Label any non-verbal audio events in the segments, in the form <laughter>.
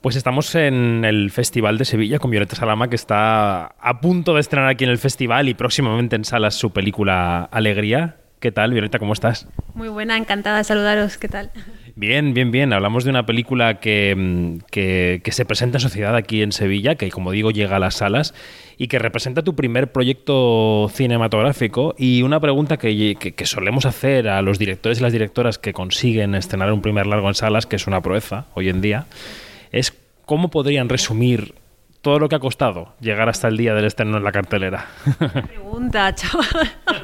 Pues estamos en el Festival de Sevilla con Violeta Salama, que está a punto de estrenar aquí en el festival y próximamente en salas su película Alegría. ¿Qué tal, Violeta? ¿Cómo estás? Muy buena, encantada de saludaros. ¿Qué tal? Bien, bien, bien. Hablamos de una película que, mm, que, se presenta en sociedad aquí en Sevilla, que como digo llega a las salas y que representa tu primer proyecto cinematográfico. Y una pregunta que, que, solemos hacer a los directores y las directoras que consiguen estrenar un primer largo en salas, que es una proeza hoy en día, es cómo podrían resumir todo lo que ha costado llegar hasta el día del estreno en la cartelera. Pregunta, chaval.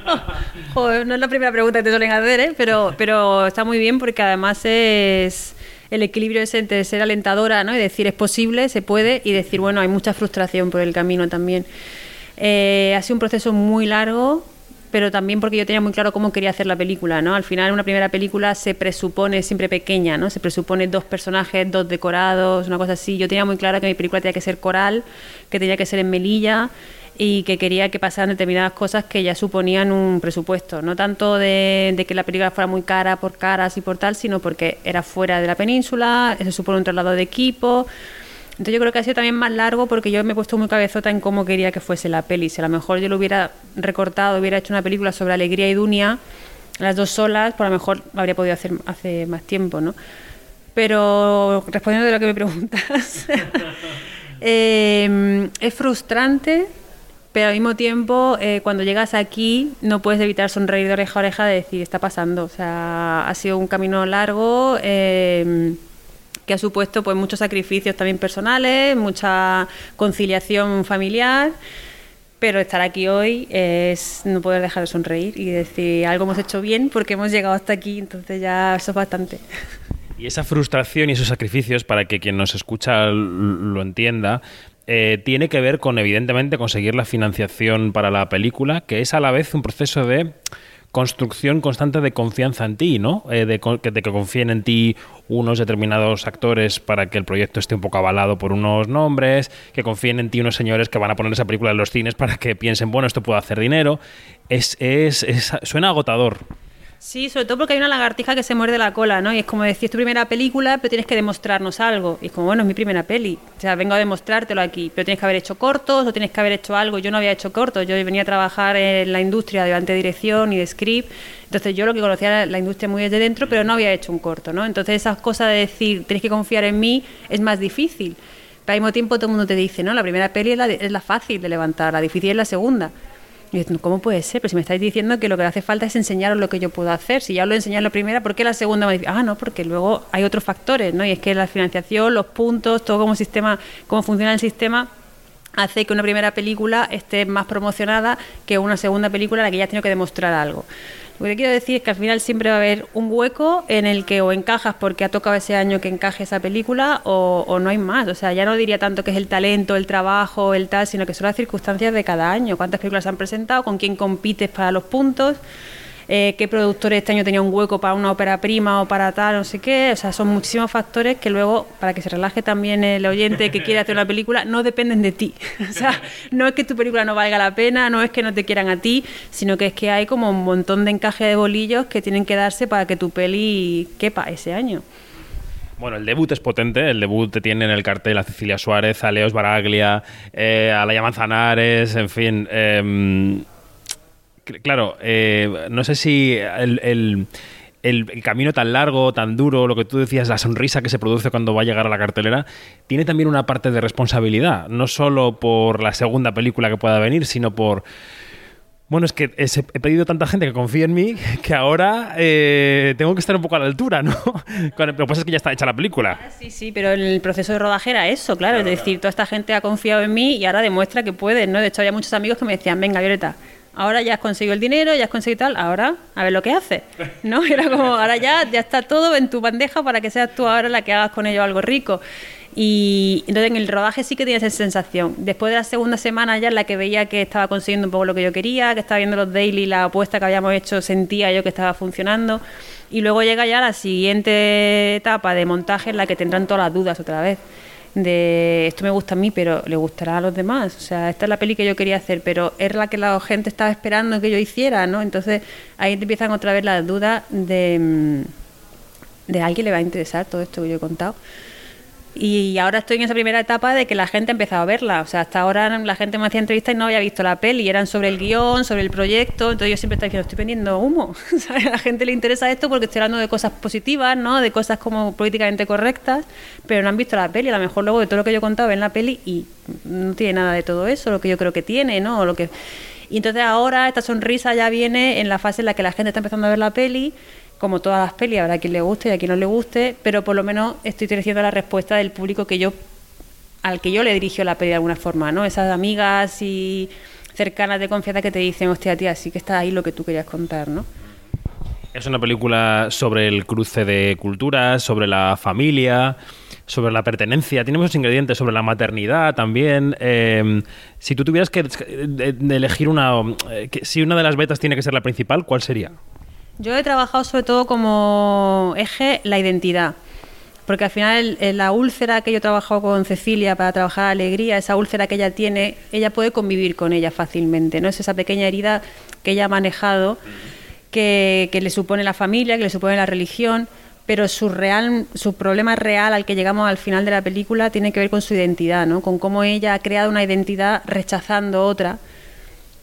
<laughs> Joder, no es la primera pregunta que te suelen hacer, ¿eh? pero, pero está muy bien porque además es el equilibrio ese entre ser alentadora ¿no? y decir es posible, se puede, y decir, bueno, hay mucha frustración por el camino también. Eh, ha sido un proceso muy largo, pero también porque yo tenía muy claro cómo quería hacer la película, ¿no? Al final una primera película se presupone siempre pequeña, ¿no? Se presupone dos personajes, dos decorados, una cosa así. Yo tenía muy claro que mi película tenía que ser coral, que tenía que ser en Melilla y que quería que pasaran determinadas cosas que ya suponían un presupuesto, no tanto de, de, que la película fuera muy cara por caras y por tal, sino porque era fuera de la península, se supone un traslado de equipo, entonces yo creo que ha sido también más largo porque yo me he puesto muy cabezota en cómo quería que fuese la peli. Si a lo mejor yo lo hubiera recortado, hubiera hecho una película sobre alegría y Dunia, las dos solas, por pues lo mejor habría podido hacer hace más tiempo, ¿no? Pero respondiendo de lo que me preguntas, <laughs> eh, es frustrante, pero al mismo tiempo, eh, cuando llegas aquí, no puedes evitar sonreír de oreja a oreja de decir, está pasando. O sea, ha sido un camino largo. Eh, que ha supuesto pues muchos sacrificios también personales, mucha conciliación familiar, pero estar aquí hoy es no poder dejar de sonreír y decir algo hemos hecho bien porque hemos llegado hasta aquí, entonces ya eso es bastante. Y esa frustración y esos sacrificios, para que quien nos escucha lo entienda, eh, tiene que ver con, evidentemente, conseguir la financiación para la película, que es a la vez un proceso de construcción constante de confianza en ti, ¿no? Eh, de, que, de, que, confíen en ti unos determinados actores para que el proyecto esté un poco avalado por unos nombres, que confíen en ti unos señores que van a poner esa película en los cines para que piensen, bueno, esto puede hacer dinero. Es, es, es suena agotador. Sí, sobre todo porque hay una lagartija que se muerde la cola, ¿no? Y es como decir, es tu primera película, pero tienes que demostrarnos algo. Y es como, bueno, es mi primera peli. O sea, vengo a demostrártelo aquí. Pero tienes que haber hecho cortos o tienes que haber hecho algo. Yo no había hecho cortos. Yo venía a trabajar en la industria de dirección y de script. Entonces yo lo que conocía la industria muy desde dentro, pero no había hecho un corto, ¿no? Entonces esas cosas de decir, tienes que confiar en mí, es más difícil. Pero al mismo tiempo todo el mundo te dice, ¿no? La primera peli es la, es la fácil de levantar, la difícil es la segunda. Y ¿cómo puede ser? Pero si me estáis diciendo que lo que hace falta es enseñaros lo que yo puedo hacer. Si ya lo enseñado en la primera, ¿por qué la segunda me dice? Ah, no, porque luego hay otros factores, ¿no? Y es que la financiación, los puntos, todo como sistema, cómo funciona el sistema, hace que una primera película esté más promocionada que una segunda película en la que ya has tenido que demostrar algo. Lo que quiero decir es que al final siempre va a haber un hueco en el que o encajas porque ha tocado ese año que encaje esa película o, no hay más. O sea, ya no diría tanto que es el talento, el trabajo, el tal, sino que son las circunstancias de cada año. ¿Cuántas películas se han presentado? ¿Con quién compites para los puntos? Eh, qué productores este año tenía un hueco para una ópera prima o para tal, no sé qué. O sea, son muchísimos factores que luego, para que se relaje también el oyente que quiere hacer una <laughs> película, no dependen de ti. <laughs> o sea, no es que tu película no valga la pena, no es que no te quieran a ti, sino que es que hay como un montón de encaje de bolillos que tienen que darse para que tu peli quepa ese año. Bueno, el debut es potente. El debut te tiene en el cartel a Cecilia Suárez, a Leos Baraglia, eh, a Laia Manzanares, en fin. Em, claro, eh, no sé si el, camino tan largo, tan duro, lo que tú decías, la sonrisa que se produce cuando va a llegar a la cartelera, tiene también una parte de responsabilidad, no solo por la segunda película que pueda venir, sino por... Bueno, es que he pedido tanta gente que confíe en mí <laughs> que ahora eh, tengo que estar un poco a la altura, ¿no? <laughs> Lo que pasa es que ya está hecha la película. Sí, sí, pero el proceso de rodaje era eso, claro. es decir, toda esta gente ha confiado en mí y ahora demuestra que puede, ¿no? De hecho, había muchos amigos que me decían, venga, Violeta, ahora ya has conseguido el dinero, ya has conseguido tal, ahora a ver lo que haces, ¿no? <laughs> Era como, ahora ya, ya está todo en tu bandeja para que seas tú ahora la que hagas con ello algo rico. Y entonces en el rodaje sí que tienes esa sensación. Después de la segunda semana ya en la que veía que estaba consiguiendo un poco lo que yo quería, que estaba viendo los daily, la apuesta que habíamos hecho, sentía yo que estaba funcionando. Y luego llega ya la siguiente etapa de montaje en la que tendrán todas las dudas otra vez de esto me gusta a mí, pero le gustará a los demás. O sea, esta es la peli que yo quería hacer, pero era la que la gente estaba esperando que yo hiciera, ¿no? Entonces ahí te empiezan otra vez las dudas de, mm, de alguien le va a interesar todo esto que yo he contado. Y ahora estoy en esa primera etapa de que la gente ha empezado a verla. O sea, hasta ahora la gente me hacía entrevistas y no había visto la peli. Eran sobre el guion, sobre el proyecto. Entonces yo siempre estaba diciendo, estoy vendiendo humo. <laughs> a la gente le interesa esto porque estoy hablando de cosas positivas, ¿no? De cosas como políticamente correctas, pero no han visto la peli. A lo mejor luego de todo lo que yo he contado ven la peli y no tiene nada de todo eso, lo que yo creo que tiene, ¿no? lo que... Y entonces ahora esta sonrisa ya viene en la fase en la que la gente está empezando a ver la peli como todas las pelis, habrá quien le guste y a quien no le guste, pero por lo menos estoy teniendo la respuesta del público que yo al que yo le dirijo la peli de alguna forma, ¿no? Esas amigas y cercanas de confianza que te dicen, hostia, tía, sí que está ahí lo que tú querías contar, ¿no? Es una película sobre el cruce de culturas, sobre la familia, sobre la pertenencia, tiene muchos ingredientes, sobre la maternidad también. Eh, si tú tuvieras que elegir una, eh, si una de las betas tiene que ser la principal, ¿cuál sería? Yo he trabajado sobre todo como eje la identidad. Porque al final la úlcera que yo he trabajado con Cecilia para trabajar alegría, esa úlcera que ella tiene, ella puede convivir con ella fácilmente, ¿no? Es esa pequeña herida que ella ha manejado, que, le supone la familia, que le supone la religión, pero su real, su problema real al que llegamos al final de la película tiene que ver con su identidad, ¿no? Con cómo ella ha creado una identidad rechazando otra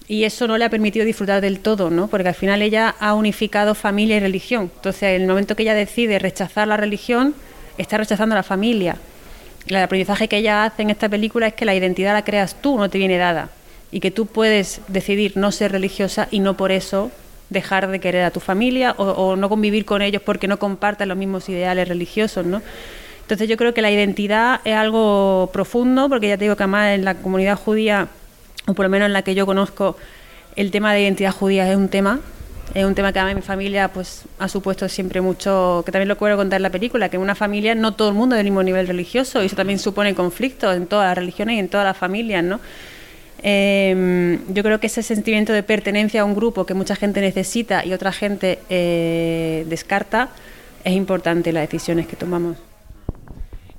y eso no le ha permitido disfrutar del todo, ¿no? Porque al final ella ha unificado familia y religión. Entonces, en el momento que ella decide rechazar la religión, está rechazando a la familia. El aprendizaje que ella hace en esta película es que la identidad la creas tú, no te viene dada. Y que tú puedes decidir no ser religiosa y no por eso dejar de querer a tu familia o, no convivir con ellos porque no comparten los mismos ideales religiosos, ¿no? Entonces yo creo que la identidad es algo profundo, porque ya te digo que además en la comunidad judía o por lo menos en la que yo conozco, el tema de identidad judía es un tema. Es un tema que a mí mi familia pues ha supuesto siempre mucho, que también lo quiero contar en la película, que en una familia no todo el mundo es del mismo nivel religioso y eso también supone conflictos en todas las religiones y en todas las familias, ¿no? Em, yo creo que ese sentimiento de pertenencia a un grupo que mucha gente necesita y otra gente eh, descarta es importante en las decisiones que tomamos.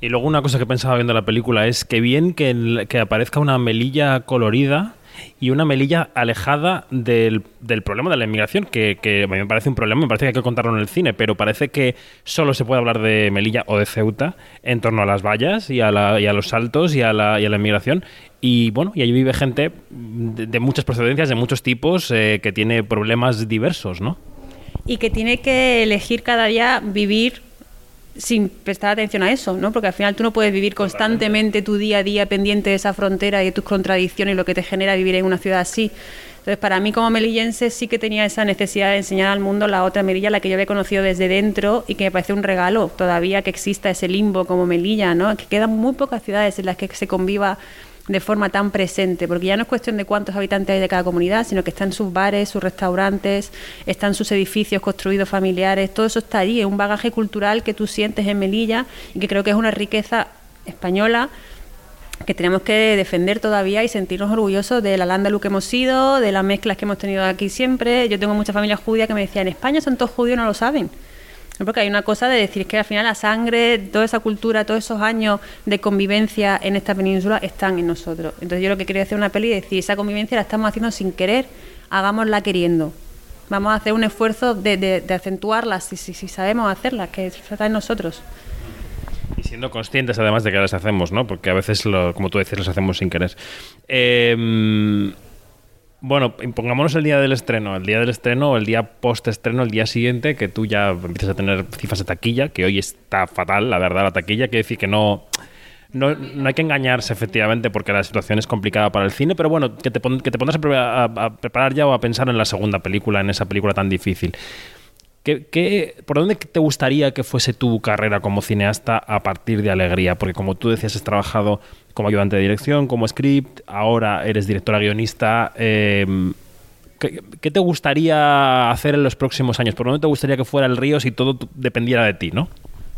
Y luego una cosa que pensaba viendo la película es que bien que, que aparezca una melilla colorida y una melilla alejada del, problema de la inmigración, que, a mí me parece un problema, me parece que hay que contarlo en el cine, pero parece que solo se puede hablar de Melilla o de Ceuta en torno a las vallas y a, los saltos y a, la, inmigración. Y bueno, y allí vive gente de, muchas procedencias, de muchos tipos, eh, que tiene problemas diversos, ¿no? Y que tiene que elegir cada día vivir sin prestar atención a eso, ¿no? Porque al final tú no puedes vivir constantemente tu día a día pendiente de esa frontera y de tus contradicciones y lo que te genera vivir en una ciudad así. Entonces, para mí como melillense sí que tenía esa necesidad de enseñar al mundo la otra Melilla, la que yo había conocido desde dentro y que me parece un regalo todavía que exista ese limbo como Melilla, ¿no? Que quedan muy pocas ciudades en las que se conviva de forma tan presente, porque ya no es cuestión de cuántos habitantes hay de cada comunidad, sino que están sus bares, sus restaurantes, están sus edificios construidos familiares, todo eso está allí, es un bagaje cultural que tú sientes en Melilla y que creo que es una riqueza española que tenemos que defender todavía y sentirnos orgullosos de la Landa que hemos sido, de las mezclas que hemos tenido aquí siempre. Yo tengo mucha familia judía que me decía, en España son todos judíos, no lo saben. Porque hay una cosa de decir que al final la sangre, toda esa cultura, todos esos años de convivencia en esta península están en nosotros. Entonces yo lo que quería hacer una peli es decir, esa convivencia la estamos haciendo sin querer, hagámosla queriendo. Vamos a hacer un esfuerzo de, de, acentuarla si, si, sabemos hacerla, que está en nosotros. Y siendo conscientes además de que las hacemos, ¿no? Porque a veces, lo, como tú decías, las hacemos sin querer. Eh, bueno, pongámonos el día del estreno, el día del estreno o el día post-estreno, el día siguiente, que tú ya empiezas a tener cifras de taquilla, que hoy está fatal, la verdad, la taquilla, quiere decir que no, no, no, hay que engañarse, efectivamente, porque la situación es complicada para el cine, pero bueno, que te, que te pongas a, preparar ya o a pensar en la segunda película, en esa película tan difícil. ¿Qué, por dónde te gustaría que fuese tu carrera como cineasta a partir de Alegría? Porque como tú decías, has trabajado como ayudante de dirección, como script, ahora eres directora guionista. Em, ¿qué, te gustaría hacer en los próximos años? ¿Por dónde te gustaría que fuera el río si todo dependiera de ti, no?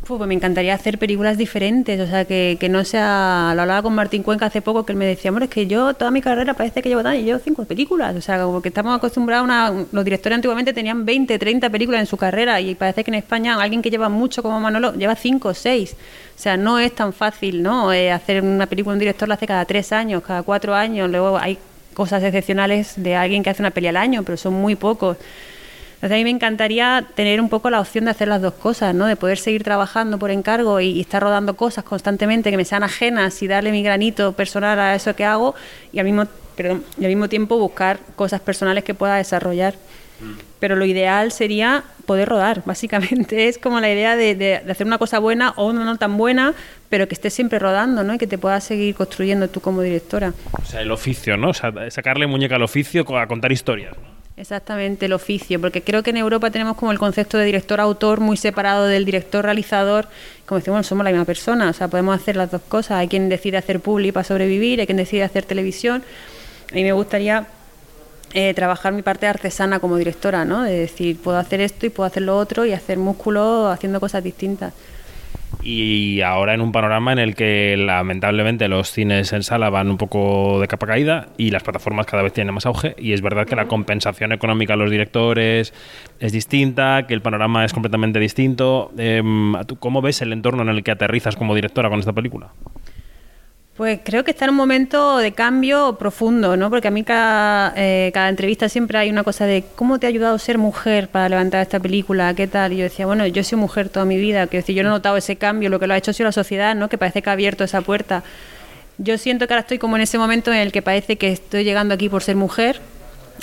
Pues me encantaría hacer películas diferentes, o sea, que, que, no sea... Lo hablaba con Martín Cuenca hace poco, que él me decía, amor, es que yo toda mi carrera parece que llevo tan, y llevo cinco películas, o sea, como que estamos acostumbrados a Los directores antiguamente tenían 20, 30 películas en su carrera y parece que en España alguien que lleva mucho como Manolo lleva cinco o seis. O sea, no es tan fácil, ¿no? Eh, hacer una película, un director la hace cada tres años, cada cuatro años, luego hay cosas excepcionales de alguien que hace una peli al año, pero son muy pocos. Entonces a mí me encantaría tener un poco la opción de hacer las dos cosas, ¿no? De poder seguir trabajando por encargo y, estar rodando cosas constantemente que me sean ajenas y darle mi granito personal a eso que hago y al mismo, perdón, y al mismo tiempo buscar cosas personales que pueda desarrollar. Pero lo ideal sería poder rodar, básicamente. <laughs> Es como la idea de, hacer una cosa buena o una no tan buena, pero que estés siempre rodando, ¿no? Y que te puedas seguir construyendo tú como directora. O sea, el oficio, ¿no? O sea, sacarle muñeca al oficio a contar historias. Exactamente, el oficio, porque creo que en Europa tenemos como el concepto de director-autor muy separado del director-realizador, como decimos, somos la misma persona, o sea, podemos hacer las dos cosas, hay quien decide hacer publi para sobrevivir, hay quien decide hacer televisión, a mí me gustaría eh, trabajar mi parte artesana como directora, ¿no? De decir, puedo hacer esto y puedo hacer lo otro y hacer músculo haciendo cosas distintas. Y ahora en un panorama en el que lamentablemente los cines en sala van un poco de capa caída y las plataformas cada vez tienen más auge y es verdad que la compensación económica a los directores es distinta, que el panorama es completamente distinto. Em, ¿Cómo ves el entorno en el que aterrizas como directora con esta película? Pues creo que está en un momento de cambio profundo, ¿no? Porque a mí cada, eh, cada entrevista siempre hay una cosa de cómo te ha ayudado ser mujer para levantar esta película, qué tal. Y yo decía, bueno, yo sido mujer toda mi vida, que decir, yo no he notado ese cambio, lo que lo ha hecho ha sido la sociedad, ¿no? Que parece que ha abierto esa puerta. Yo siento que ahora estoy como en ese momento en el que parece que estoy llegando aquí por ser mujer,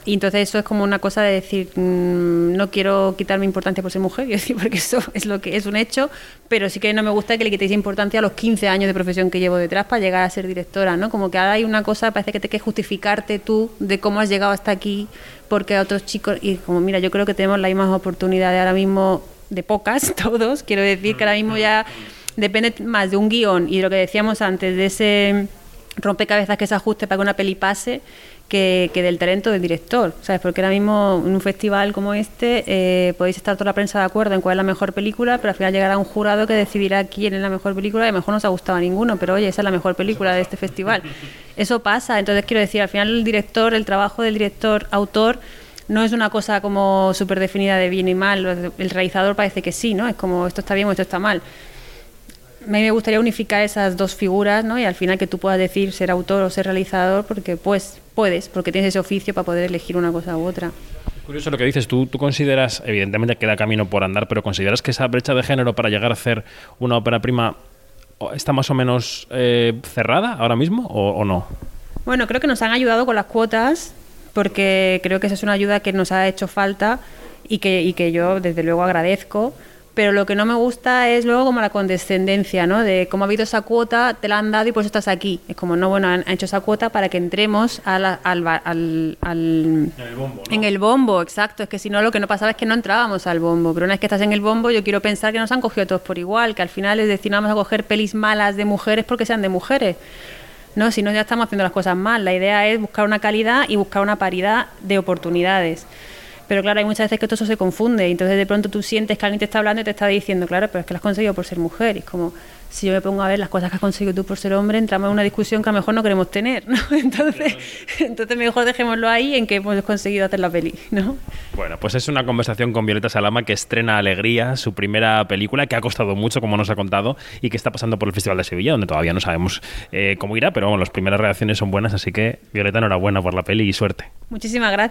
y entonces eso es como una cosa de decir, mm, no quiero quitarme importancia por ser mujer, <laughs> porque eso es lo que es un hecho, pero sí que no me gusta que le quitéis importancia a los 15 años de profesión que llevo detrás para llegar a ser directora, ¿no? Como que ahora hay una cosa, parece que te que justificarte tú de cómo has llegado hasta aquí, porque a otros chicos, y como mira, yo creo que tenemos las mismas oportunidades ahora mismo, de pocas, <laughs> todos, quiero decir que ahora mismo ya depende más de un guion y de lo que decíamos antes, de ese rompecabezas que se ajuste para que una peli pase que, del talento del director, ¿sabes? Porque ahora mismo en un festival como este eh, podéis estar toda la prensa de acuerdo en cuál es la mejor película, pero al final llegará un jurado que decidirá quién es la mejor película y a lo mejor no os ha gustado a ninguno, pero oye, esa es la mejor película de este festival. Eso pasa, entonces quiero decir, al final el director, el trabajo del director, autor, no es una cosa como súper definida de bien y mal, el realizador parece que sí, ¿no? Es como esto está bien o esto está mal me gustaría unificar esas dos figuras, ¿no? Y al final que tú puedas decir ser autor o ser realizador, porque pues puedes, porque tienes ese oficio para poder elegir una cosa u otra. Curioso lo que dices, tú, tú consideras, evidentemente queda camino por andar, pero consideras que esa brecha de género para llegar a hacer una ópera prima está más o menos eh, cerrada ahora mismo o, no? Bueno, creo que nos han ayudado con las cuotas, porque creo que esa es una ayuda que nos ha hecho falta y que, y que yo desde luego agradezco pero lo que no me gusta es luego como la condescendencia, ¿no? De cómo ha habido esa cuota, te la han dado y por eso estás aquí. Es como, no, bueno, han, hecho esa cuota para que entremos al, al, al, en el bombo. ¿no? En el bombo, exacto. Es que si no, lo que no pasaba es que no entrábamos al bombo. Pero una vez que estás en el bombo, yo quiero pensar que nos han cogido todos por igual, que al final es decir, no vamos a coger pelis malas de mujeres porque sean de mujeres. No, si no, ya estamos haciendo las cosas mal. La idea es buscar una calidad y buscar una paridad de oportunidades. Pero claro, hay muchas veces que todo eso se confunde. Y entonces de pronto tú sientes que alguien te está hablando y te está diciendo, claro, pero es que lo has conseguido por ser mujer. Y es como, si yo me pongo a ver las cosas que has conseguido tú por ser hombre, entramos en una discusión que a lo mejor no queremos tener, ¿no? <laughs> Entonces, entonces mejor dejémoslo ahí en que hemos conseguido hacer la peli, ¿no? Bueno, pues es una conversación con Violeta Salama que estrena Alegría, su primera película, que ha costado mucho, como nos ha contado, y que está pasando por el Festival de Sevilla, donde todavía no sabemos eh, cómo irá, pero bueno, las primeras reacciones son buenas, así que Violeta, enhorabuena por la peli y suerte. Muchísimas gracias.